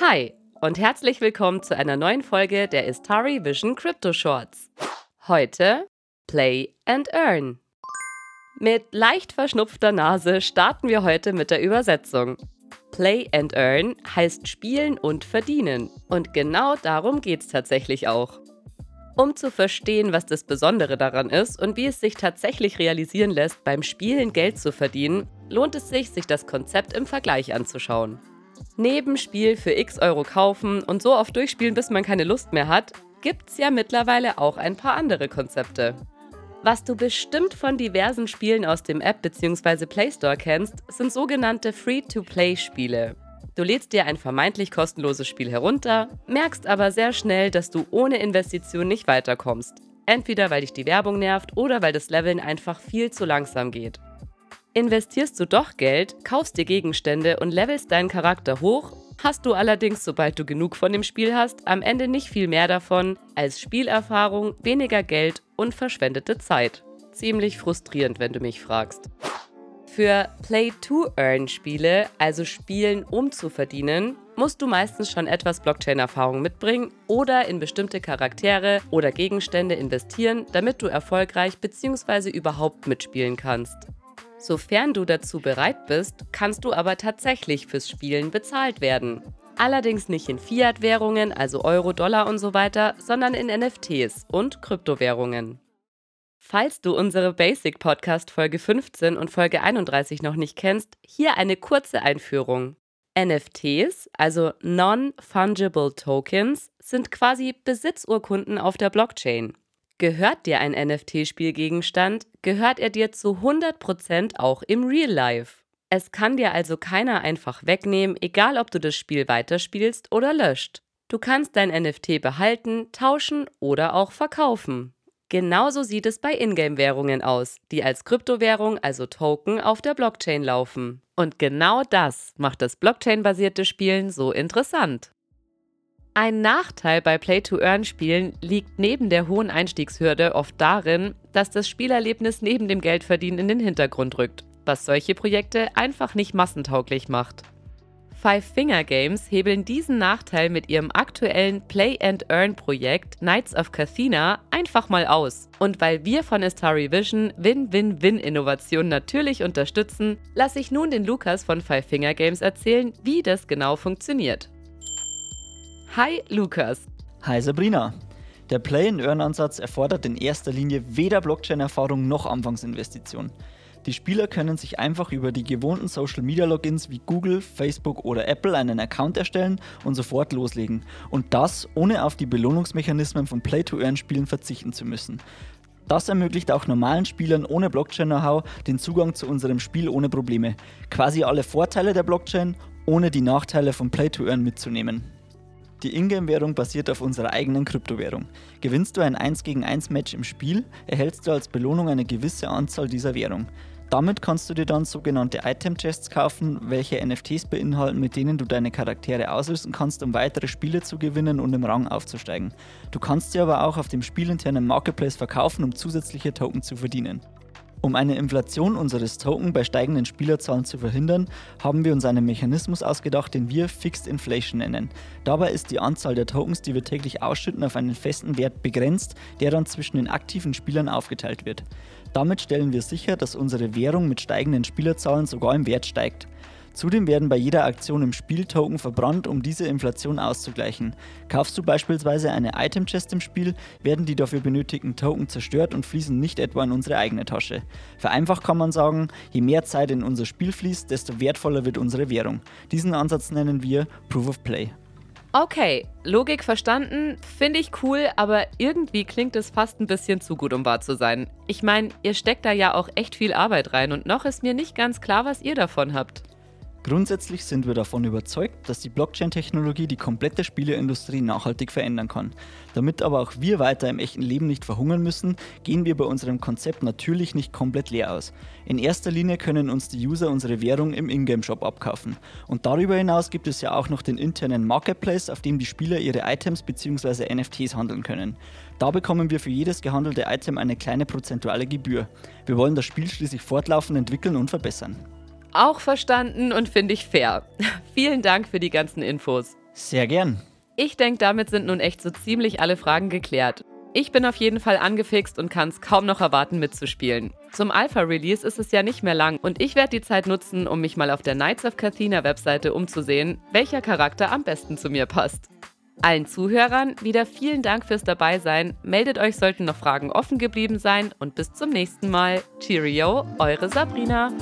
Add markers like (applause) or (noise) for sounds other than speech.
Hi und herzlich willkommen zu einer neuen Folge der Istari Vision Crypto Shorts. Heute Play and Earn. Mit leicht verschnupfter Nase starten wir heute mit der Übersetzung. Play and Earn heißt spielen und verdienen. Und genau darum geht es tatsächlich auch. Um zu verstehen, was das Besondere daran ist und wie es sich tatsächlich realisieren lässt, beim Spielen Geld zu verdienen, lohnt es sich, sich das Konzept im Vergleich anzuschauen. Neben Spiel für x Euro kaufen und so oft durchspielen, bis man keine Lust mehr hat, gibt's ja mittlerweile auch ein paar andere Konzepte. Was du bestimmt von diversen Spielen aus dem App bzw. Play Store kennst, sind sogenannte Free-to-Play-Spiele. Du lädst dir ein vermeintlich kostenloses Spiel herunter, merkst aber sehr schnell, dass du ohne Investition nicht weiterkommst. Entweder weil dich die Werbung nervt oder weil das Leveln einfach viel zu langsam geht. Investierst du doch Geld, kaufst dir Gegenstände und levelst deinen Charakter hoch, hast du allerdings, sobald du genug von dem Spiel hast, am Ende nicht viel mehr davon als Spielerfahrung, weniger Geld und verschwendete Zeit. Ziemlich frustrierend, wenn du mich fragst. Für Play-to-Earn-Spiele, also Spielen um zu verdienen, musst du meistens schon etwas Blockchain-Erfahrung mitbringen oder in bestimmte Charaktere oder Gegenstände investieren, damit du erfolgreich bzw. überhaupt mitspielen kannst. Sofern du dazu bereit bist, kannst du aber tatsächlich fürs Spielen bezahlt werden. Allerdings nicht in Fiat-Währungen, also Euro, Dollar und so weiter, sondern in NFTs und Kryptowährungen. Falls du unsere Basic Podcast Folge 15 und Folge 31 noch nicht kennst, hier eine kurze Einführung. NFTs, also Non-Fungible Tokens, sind quasi Besitzurkunden auf der Blockchain. Gehört dir ein NFT-Spielgegenstand, gehört er dir zu 100% auch im Real Life. Es kann dir also keiner einfach wegnehmen, egal ob du das Spiel weiterspielst oder löscht. Du kannst dein NFT behalten, tauschen oder auch verkaufen. Genauso sieht es bei Ingame-Währungen aus, die als Kryptowährung, also Token, auf der Blockchain laufen. Und genau das macht das Blockchain-basierte Spielen so interessant. Ein Nachteil bei Play-to-Earn-Spielen liegt neben der hohen Einstiegshürde oft darin, dass das Spielerlebnis neben dem Geldverdienen in den Hintergrund rückt, was solche Projekte einfach nicht massentauglich macht. Five Finger Games hebeln diesen Nachteil mit ihrem aktuellen Play-and-Earn-Projekt Knights of Cathena einfach mal aus. Und weil wir von Astari Vision Win-Win-Win-Innovation natürlich unterstützen, lasse ich nun den Lukas von Five Finger Games erzählen, wie das genau funktioniert. Hi Lukas. Hi Sabrina. Der Play-and-Earn-Ansatz erfordert in erster Linie weder Blockchain-Erfahrung noch Anfangsinvestition. Die Spieler können sich einfach über die gewohnten Social-Media-Logins wie Google, Facebook oder Apple einen Account erstellen und sofort loslegen. Und das ohne auf die Belohnungsmechanismen von Play-to-Earn-Spielen verzichten zu müssen. Das ermöglicht auch normalen Spielern ohne Blockchain-Know-how den Zugang zu unserem Spiel ohne Probleme. Quasi alle Vorteile der Blockchain, ohne die Nachteile von Play-to-Earn mitzunehmen. Die Ingame-Währung basiert auf unserer eigenen Kryptowährung. Gewinnst du ein 1 gegen 1 Match im Spiel, erhältst du als Belohnung eine gewisse Anzahl dieser Währung. Damit kannst du dir dann sogenannte Item-Chests kaufen, welche NFTs beinhalten, mit denen du deine Charaktere ausrüsten kannst, um weitere Spiele zu gewinnen und im Rang aufzusteigen. Du kannst sie aber auch auf dem spielinternen Marketplace verkaufen, um zusätzliche Token zu verdienen. Um eine Inflation unseres Token bei steigenden Spielerzahlen zu verhindern, haben wir uns einen Mechanismus ausgedacht, den wir Fixed Inflation nennen. Dabei ist die Anzahl der Tokens, die wir täglich ausschütten, auf einen festen Wert begrenzt, der dann zwischen den aktiven Spielern aufgeteilt wird. Damit stellen wir sicher, dass unsere Währung mit steigenden Spielerzahlen sogar im Wert steigt. Zudem werden bei jeder Aktion im Spiel Token verbrannt, um diese Inflation auszugleichen. Kaufst du beispielsweise eine Item Chest im Spiel, werden die dafür benötigten Token zerstört und fließen nicht etwa in unsere eigene Tasche. Vereinfacht kann man sagen, je mehr Zeit in unser Spiel fließt, desto wertvoller wird unsere Währung. Diesen Ansatz nennen wir Proof of Play. Okay, Logik verstanden, finde ich cool, aber irgendwie klingt es fast ein bisschen zu gut, um wahr zu sein. Ich meine, ihr steckt da ja auch echt viel Arbeit rein und noch ist mir nicht ganz klar, was ihr davon habt. Grundsätzlich sind wir davon überzeugt, dass die Blockchain-Technologie die komplette Spieleindustrie nachhaltig verändern kann. Damit aber auch wir weiter im echten Leben nicht verhungern müssen, gehen wir bei unserem Konzept natürlich nicht komplett leer aus. In erster Linie können uns die User unsere Währung im Ingame-Shop abkaufen. Und darüber hinaus gibt es ja auch noch den internen Marketplace, auf dem die Spieler ihre Items bzw. NFTs handeln können. Da bekommen wir für jedes gehandelte Item eine kleine prozentuale Gebühr. Wir wollen das Spiel schließlich fortlaufend entwickeln und verbessern. Auch verstanden und finde ich fair. (laughs) Vielen Dank für die ganzen Infos. Sehr gern. Ich denke, damit sind nun echt so ziemlich alle Fragen geklärt. Ich bin auf jeden Fall angefixt und kann es kaum noch erwarten, mitzuspielen. Zum Alpha-Release ist es ja nicht mehr lang und ich werde die Zeit nutzen, um mich mal auf der Knights of Cathena Webseite umzusehen, welcher Charakter am besten zu mir passt. Allen Zuhörern wieder vielen Dank fürs Dabeisein. Meldet euch, sollten noch Fragen offen geblieben sein und bis zum nächsten Mal. Cheerio, eure Sabrina.